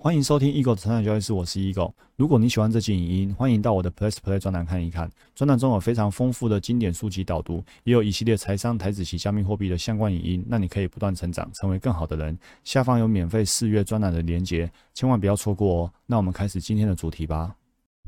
欢迎收听 Eagle 的成长交易室，我是 Eagle。如果你喜欢这期影音，欢迎到我的 Plus Play 专栏看一看。专栏中有非常丰富的经典书籍导读，也有一系列财商、台子及加密货币的相关影音，让你可以不断成长，成为更好的人。下方有免费试阅专栏的连结，千万不要错过哦。那我们开始今天的主题吧。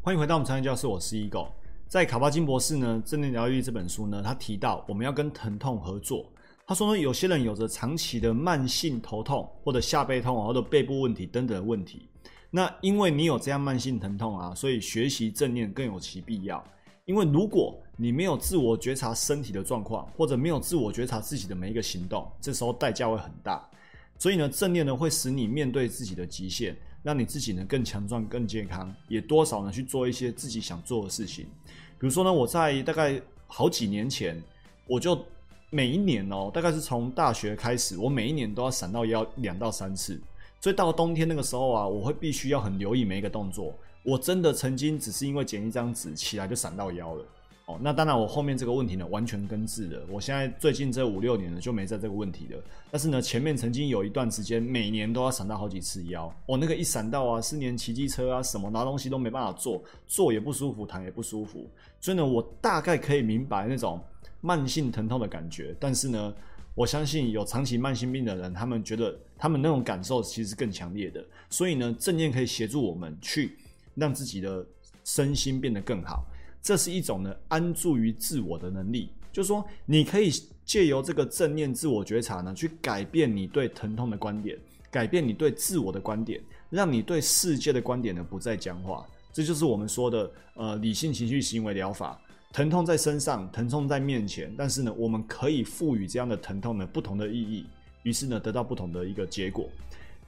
欢迎回到我们成长教室，我是 Eagle。在卡巴金博士呢《正念疗愈》这本书呢，他提到我们要跟疼痛合作。他说呢，有些人有着长期的慢性头痛，或者下背痛，或者背部问题等等的问题。那因为你有这样慢性疼痛啊，所以学习正念更有其必要。因为如果你没有自我觉察身体的状况，或者没有自我觉察自己的每一个行动，这时候代价会很大。所以呢，正念呢会使你面对自己的极限，让你自己呢更强壮、更健康，也多少呢去做一些自己想做的事情。比如说呢，我在大概好几年前，我就。每一年哦，大概是从大学开始，我每一年都要闪到腰两到三次，所以到冬天那个时候啊，我会必须要很留意每一个动作。我真的曾经只是因为捡一张纸起来就闪到腰了哦。那当然，我后面这个问题呢完全根治了。我现在最近这五六年呢就没在这个问题了。但是呢，前面曾经有一段时间，每年都要闪到好几次腰。我那个一闪到啊，四年骑机车啊什么拿东西都没办法做，坐也不舒服，躺也不舒服。所以呢，我大概可以明白那种。慢性疼痛的感觉，但是呢，我相信有长期慢性病的人，他们觉得他们那种感受其实是更强烈的。所以呢，正念可以协助我们去让自己的身心变得更好。这是一种呢安住于自我的能力，就是说你可以借由这个正念自我觉察呢，去改变你对疼痛的观点，改变你对自我的观点，让你对世界的观点呢不再僵化。这就是我们说的呃理性情绪行为疗法。疼痛在身上，疼痛在面前，但是呢，我们可以赋予这样的疼痛呢不同的意义，于是呢，得到不同的一个结果。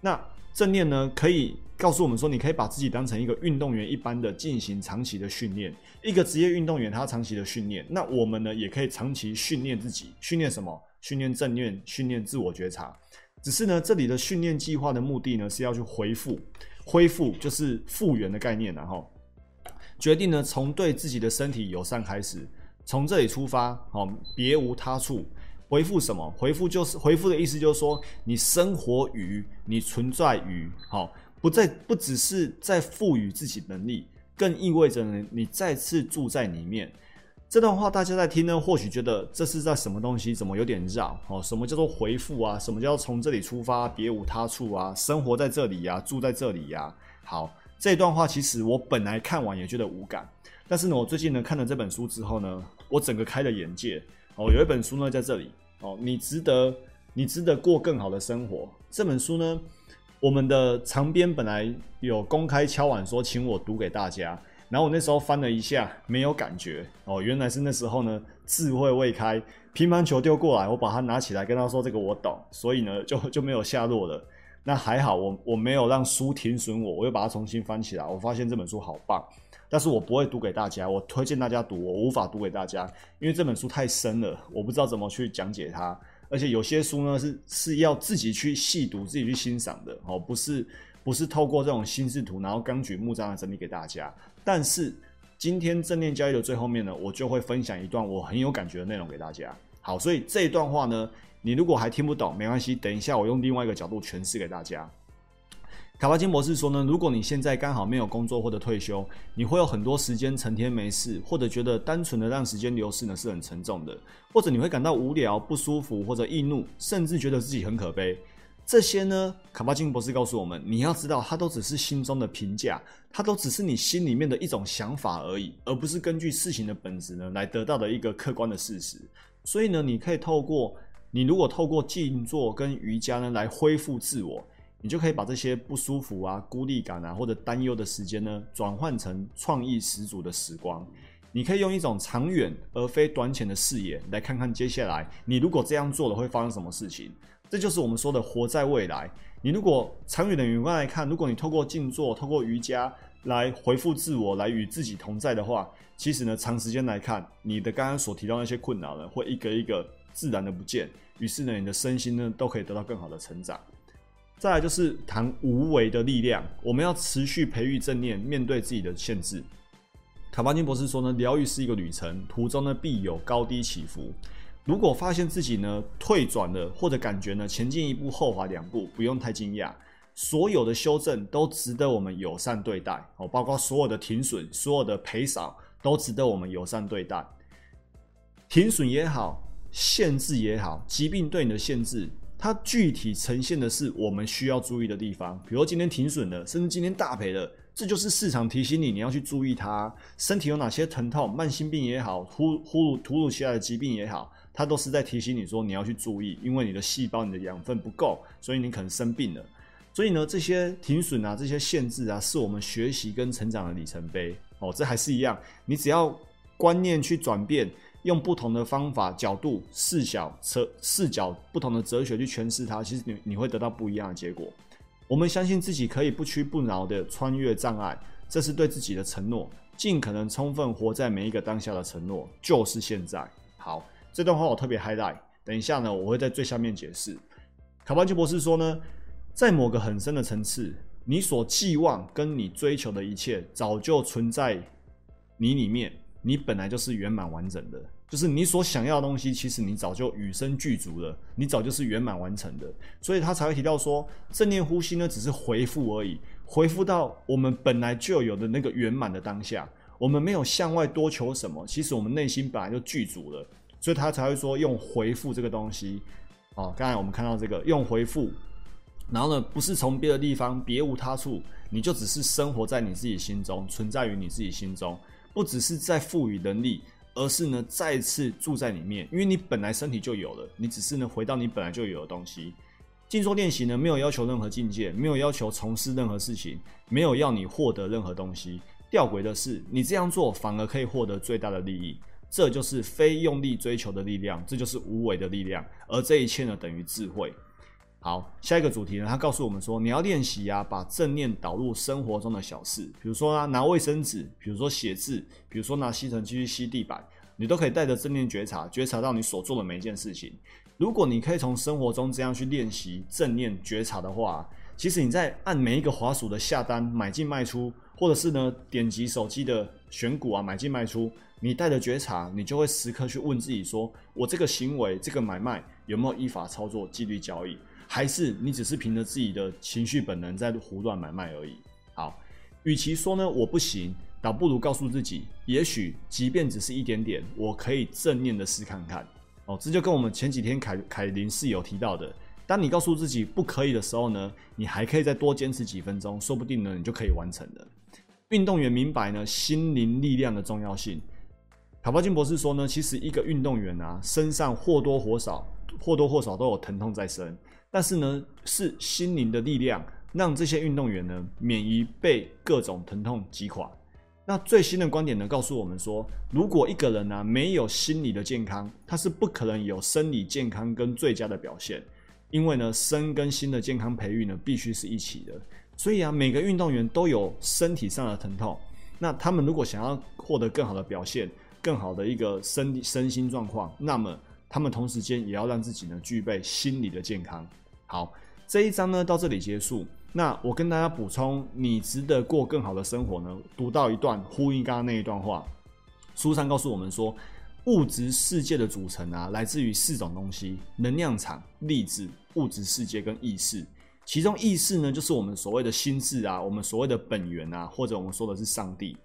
那正念呢，可以告诉我们说，你可以把自己当成一个运动员一般的进行长期的训练。一个职业运动员，他长期的训练，那我们呢，也可以长期训练自己，训练什么？训练正念，训练自我觉察。只是呢，这里的训练计划的目的呢，是要去恢复，恢复就是复原的概念，然后。决定呢，从对自己的身体友善开始，从这里出发，好，别无他处。回复什么？回复就是回复的意思，就是说你生活于，你存在于，好，不再不只是在赋予自己能力，更意味着呢，你再次住在里面。这段话大家在听呢，或许觉得这是在什么东西？怎么有点绕？哦，什么叫做回复啊？什么叫从这里出发，别无他处啊？生活在这里呀，住在这里呀？好。这段话其实我本来看完也觉得无感，但是呢，我最近呢看了这本书之后呢，我整个开了眼界哦。有一本书呢在这里哦，你值得，你值得过更好的生活。这本书呢，我们的长编本来有公开敲碗说请我读给大家，然后我那时候翻了一下，没有感觉哦，原来是那时候呢智慧未开，乒乓球丢过来，我把它拿起来跟他说这个我懂，所以呢就就没有下落了。那还好，我我没有让书停损我，我又把它重新翻起来。我发现这本书好棒，但是我不会读给大家，我推荐大家读，我无法读给大家，因为这本书太深了，我不知道怎么去讲解它。而且有些书呢是是要自己去细读、自己去欣赏的，哦，不是不是透过这种心智图，然后纲举目张的整理给大家。但是今天正念交易的最后面呢，我就会分享一段我很有感觉的内容给大家。好，所以这一段话呢。你如果还听不懂，没关系，等一下我用另外一个角度诠释给大家。卡巴金博士说呢，如果你现在刚好没有工作或者退休，你会有很多时间成天没事，或者觉得单纯的让时间流逝呢是很沉重的，或者你会感到无聊、不舒服或者易怒，甚至觉得自己很可悲。这些呢，卡巴金博士告诉我们，你要知道，它都只是心中的评价，它都只是你心里面的一种想法而已，而不是根据事情的本质呢来得到的一个客观的事实。所以呢，你可以透过你如果透过静坐跟瑜伽呢来恢复自我，你就可以把这些不舒服啊、孤立感啊或者担忧的时间呢，转换成创意十足的时光。你可以用一种长远而非短浅的视野来看看接下来你如果这样做了会发生什么事情。这就是我们说的活在未来。你如果长远的眼光来看，如果你透过静坐、透过瑜伽来回复自我、来与自己同在的话，其实呢，长时间来看，你的刚刚所提到那些困难呢，会一个一个自然的不见。于是呢，你的身心呢都可以得到更好的成长。再来就是谈无为的力量，我们要持续培育正念，面对自己的限制。卡巴金博士说呢，疗愈是一个旅程，途中呢必有高低起伏。如果发现自己呢退转了，或者感觉呢前进一步后滑两步，不用太惊讶。所有的修正都值得我们友善对待哦，包括所有的停损、所有的赔偿都值得我们友善对待。停损也好，限制也好，疾病对你的限制，它具体呈现的是我们需要注意的地方。比如今天停损了，甚至今天大赔了。这就是市场提醒你，你要去注意它身体有哪些疼痛，慢性病也好，呼呼突如其来的疾病也好，它都是在提醒你说你要去注意，因为你的细胞、你的养分不够，所以你可能生病了。所以呢，这些停损啊，这些限制啊，是我们学习跟成长的里程碑哦。这还是一样，你只要观念去转变，用不同的方法、角度、视角、哲视角不同的哲学去诠释它，其实你你会得到不一样的结果。我们相信自己可以不屈不挠的穿越障碍，这是对自己的承诺。尽可能充分活在每一个当下的承诺，就是现在。好，这段话我特别 highlight。等一下呢，我会在最下面解释。卡巴金博士说呢，在某个很深的层次，你所寄望跟你追求的一切，早就存在你里面，你本来就是圆满完整的。就是你所想要的东西，其实你早就与生俱足了，你早就是圆满完成的，所以他才会提到说，正念呼吸呢，只是回复而已，回复到我们本来就有的那个圆满的当下，我们没有向外多求什么，其实我们内心本来就具足了，所以他才会说用回复这个东西。哦，刚才我们看到这个用回复，然后呢，不是从别的地方，别无他处，你就只是生活在你自己心中，存在于你自己心中，不只是在赋予能力。而是呢，再次住在里面，因为你本来身体就有了，你只是呢回到你本来就有的东西。静坐练习呢，没有要求任何境界，没有要求从事任何事情，没有要你获得任何东西。吊诡的是，你这样做反而可以获得最大的利益，这就是非用力追求的力量，这就是无为的力量。而这一切呢，等于智慧。好，下一个主题呢，他告诉我们说，你要练习啊，把正念导入生活中的小事，比如说啊，拿卫生纸，比如说写字，比如说拿吸尘器去吸地板，你都可以带着正念觉察，觉察到你所做的每一件事情。如果你可以从生活中这样去练习正念觉察的话，其实你在按每一个滑鼠的下单、买进、卖出，或者是呢点击手机的选股啊，买进卖出，你带着觉察，你就会时刻去问自己说，我这个行为、这个买卖有没有依法操作、纪律交易？还是你只是凭着自己的情绪本能在胡乱买卖而已。好，与其说呢我不行，倒不如告诉自己，也许即便只是一点点，我可以正面的试看看。哦，这就跟我们前几天凯凯琳室友提到的，当你告诉自己不可以的时候呢，你还可以再多坚持几分钟，说不定呢你就可以完成了。运动员明白呢心灵力量的重要性。卡巴金博士说呢，其实一个运动员啊，身上或多或少或多或少都有疼痛在身。但是呢，是心灵的力量让这些运动员呢免于被各种疼痛击垮。那最新的观点呢告诉我们说，如果一个人呢没有心理的健康，他是不可能有生理健康跟最佳的表现。因为呢，身跟心的健康培育呢必须是一起的。所以啊，每个运动员都有身体上的疼痛。那他们如果想要获得更好的表现，更好的一个身身心状况，那么他们同时间也要让自己呢具备心理的健康。好，这一章呢到这里结束。那我跟大家补充，你值得过更好的生活呢？读到一段呼应刚刚那一段话，书上告诉我们说，物质世界的组成啊，来自于四种东西：能量场、粒子、物质世界跟意识。其中意识呢，就是我们所谓的心智啊，我们所谓的本源啊，或者我们说的是上帝。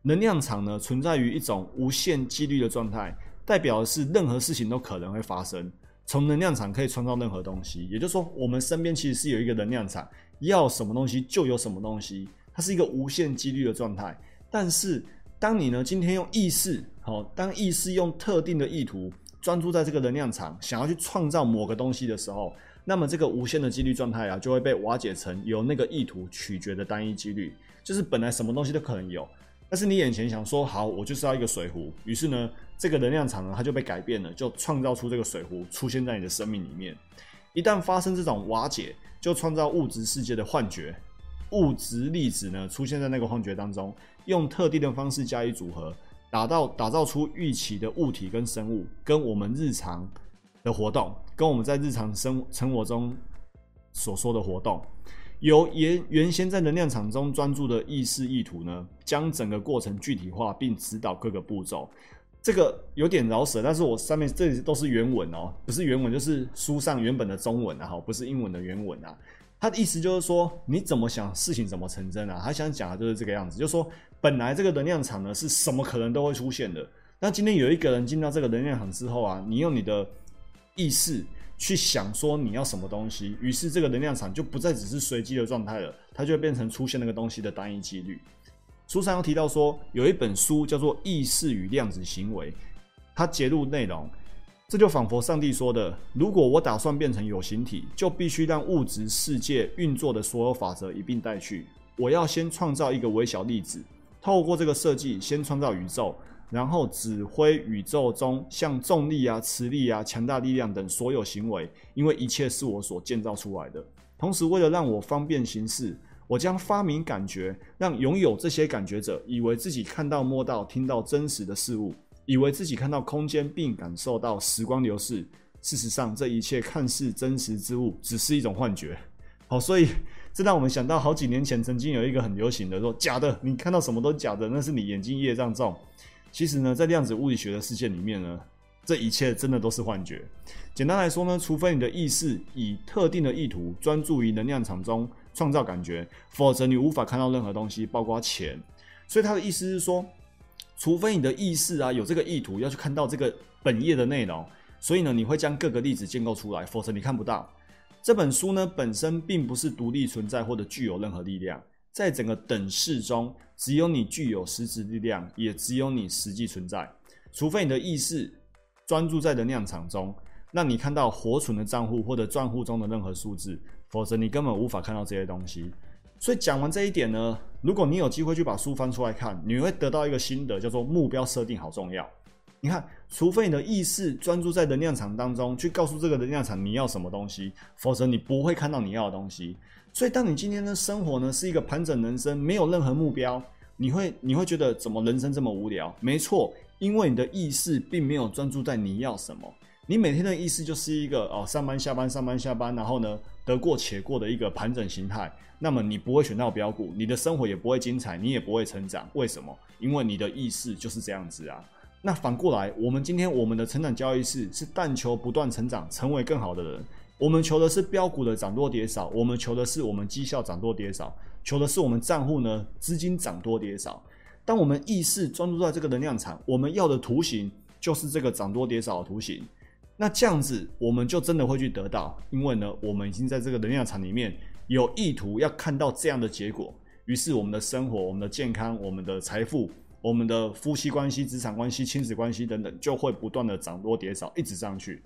能量场呢，存在于一种无限几率的状态，代表的是任何事情都可能会发生。从能量场可以创造任何东西，也就是说，我们身边其实是有一个能量场，要什么东西就有什么东西，它是一个无限几率的状态。但是，当你呢今天用意识，好，当意识用特定的意图专注在这个能量场，想要去创造某个东西的时候，那么这个无限的几率状态啊，就会被瓦解成由那个意图取决的单一几率，就是本来什么东西都可能有。但是你眼前想说好，我就是要一个水壶，于是呢，这个能量场呢，它就被改变了，就创造出这个水壶出现在你的生命里面。一旦发生这种瓦解，就创造物质世界的幻觉，物质粒子呢出现在那个幻觉当中，用特定的方式加以组合，打造打造出预期的物体跟生物，跟我们日常的活动，跟我们在日常生生活中所说的活动。由原原先在能量场中专注的意识意图呢，将整个过程具体化，并指导各个步骤。这个有点饶舌，但是我上面这里都是原文哦，不是原文就是书上原本的中文啊，哈，不是英文的原文啊。他的意思就是说，你怎么想事情怎么成真啊？他想讲的就是这个样子，就是说，本来这个能量场呢是什么可能都会出现的。那今天有一个人进到这个能量场之后啊，你用你的意识去想说你要什么东西，于是这个能量场就不再只是随机的状态了，它就会变成出现那个东西的单一几率。书上又提到说，有一本书叫做《意识与量子行为》，它揭露内容。这就仿佛上帝说的：“如果我打算变成有形体，就必须让物质世界运作的所有法则一并带去。我要先创造一个微小粒子，透过这个设计，先创造宇宙，然后指挥宇宙中像重力啊、磁力啊、强大力量等所有行为，因为一切是我所建造出来的。同时，为了让我方便行事，我将发明感觉，让拥有这些感觉者以为自己看到、摸到、听到真实的事物。”以为自己看到空间并感受到时光流逝，事实上，这一切看似真实之物只是一种幻觉。好，所以这让我们想到好几年前曾经有一个很流行的说：“假的，你看到什么都假的，那是你眼睛业障重。”其实呢，在量子物理学的世界里面呢，这一切真的都是幻觉。简单来说呢，除非你的意识以特定的意图专注于能量场中创造感觉，否则你无法看到任何东西，包括钱。所以他的意思是说。除非你的意识啊有这个意图要去看到这个本页的内容，所以呢你会将各个例子建构出来，否则你看不到。这本书呢本身并不是独立存在或者具有任何力量，在整个等式中，只有你具有实质力量，也只有你实际存在。除非你的意识专注在能量场中，让你看到活存的账户或者账户中的任何数字，否则你根本无法看到这些东西。所以讲完这一点呢，如果你有机会去把书翻出来看，你会得到一个心得，叫做目标设定好重要。你看，除非你的意识专注在能量场当中，去告诉这个能量场你要什么东西，否则你不会看到你要的东西。所以，当你今天的生活呢是一个盘整人生，没有任何目标，你会你会觉得怎么人生这么无聊？没错，因为你的意识并没有专注在你要什么。你每天的意识就是一个哦，上班下班上班下班，然后呢得过且过的一个盘整形态。那么你不会选到标股，你的生活也不会精彩，你也不会成长。为什么？因为你的意识就是这样子啊。那反过来，我们今天我们的成长交易是是但求不断成长，成为更好的人。我们求的是标股的涨多跌少，我们求的是我们绩效涨多跌少，求的是我们账户呢资金涨多跌少。当我们意识专注在这个能量场，我们要的图形就是这个涨多跌少的图形。那这样子，我们就真的会去得到，因为呢，我们已经在这个能量场里面有意图要看到这样的结果。于是，我们的生活、我们的健康、我们的财富、我们的夫妻关系、职场关系、亲子关系等等，就会不断的涨多跌少，一直上去。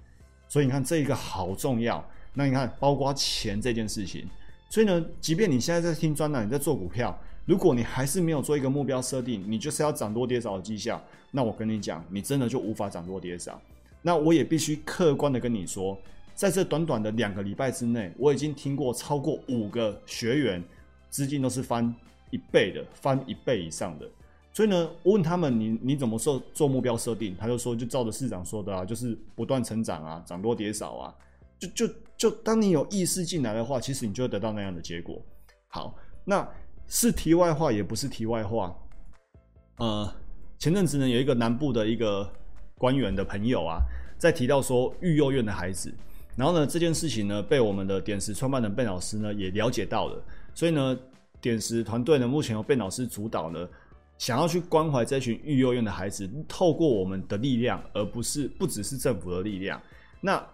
所以你看，这一个好重要。那你看，包括钱这件事情。所以呢，即便你现在在听专栏，你在做股票，如果你还是没有做一个目标设定，你就是要涨多跌少的绩效，那我跟你讲，你真的就无法涨多跌少。那我也必须客观的跟你说，在这短短的两个礼拜之内，我已经听过超过五个学员资金都是翻一倍的，翻一倍以上的。所以呢，我问他们，你你怎么设做目标设定？他就说，就照着市长说的啊，就是不断成长啊，涨多跌少啊。就就就，当你有意识进来的话，其实你就会得到那样的结果。好，那是题外话，也不是题外话。呃，前阵子呢，有一个南部的一个。官员的朋友啊，在提到说育幼院的孩子，然后呢，这件事情呢，被我们的点石创办人贝老师呢也了解到了，所以呢，点石团队呢，目前由贝老师主导呢，想要去关怀这群育幼院的孩子，透过我们的力量，而不是不只是政府的力量。那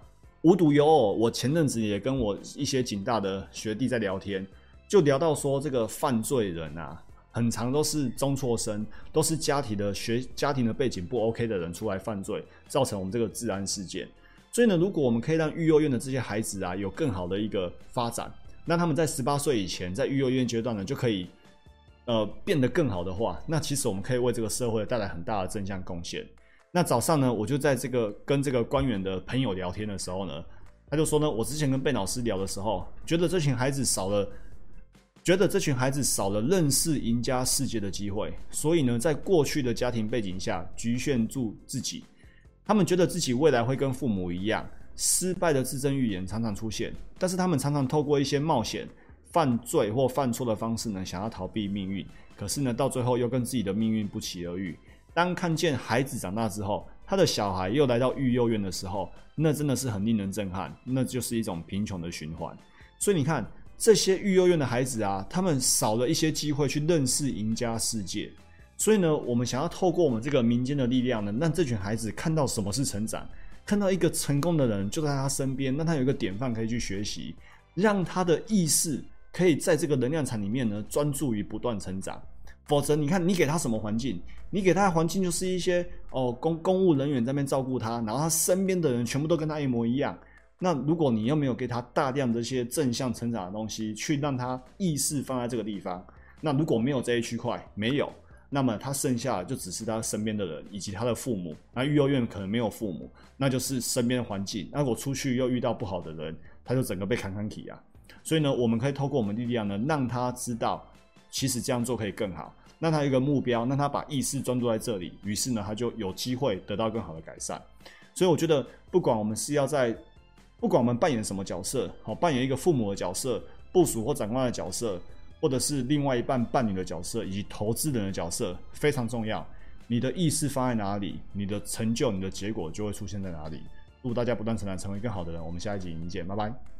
无独有偶，我前阵子也跟我一些警大的学弟在聊天，就聊到说这个犯罪人啊。很长都是中辍生，都是家庭的学家庭的背景不 OK 的人出来犯罪，造成我们这个治安事件。所以呢，如果我们可以让育幼院的这些孩子啊有更好的一个发展，那他们在十八岁以前在育幼院阶段呢就可以呃变得更好的话，那其实我们可以为这个社会带来很大的正向贡献。那早上呢，我就在这个跟这个官员的朋友聊天的时候呢，他就说呢，我之前跟贝老师聊的时候，觉得这群孩子少了。觉得这群孩子少了认识赢家世界的机会，所以呢，在过去的家庭背景下局限住自己。他们觉得自己未来会跟父母一样，失败的自证预言常常出现。但是他们常常透过一些冒险、犯罪或犯错的方式呢，想要逃避命运。可是呢，到最后又跟自己的命运不期而遇。当看见孩子长大之后，他的小孩又来到育幼院的时候，那真的是很令人震撼。那就是一种贫穷的循环。所以你看。这些育幼院的孩子啊，他们少了一些机会去认识赢家世界。所以呢，我们想要透过我们这个民间的力量呢，让这群孩子看到什么是成长，看到一个成功的人就在他身边，让他有一个典范可以去学习，让他的意识可以在这个能量场里面呢，专注于不断成长。否则，你看你给他什么环境？你给他的环境就是一些哦公公务人员在那边照顾他，然后他身边的人全部都跟他一模一样。那如果你又没有给他大量这些正向成长的东西，去让他意识放在这个地方，那如果没有这一区块没有，那么他剩下的就只是他身边的人以及他的父母。那育幼院可能没有父母，那就是身边的环境。那我出去又遇到不好的人，他就整个被砍砍起啊。所以呢，我们可以透过我们力量呢，让他知道，其实这样做可以更好。让他一个目标，让他把意识专注在这里，于是呢，他就有机会得到更好的改善。所以我觉得，不管我们是要在，不管我们扮演什么角色，好，扮演一个父母的角色、部署或长官的角色，或者是另外一半伴侣的角色，以及投资人的角色，非常重要。你的意识放在哪里，你的成就、你的结果就会出现在哪里。祝大家不断成长，成为更好的人。我们下一集影见，拜拜。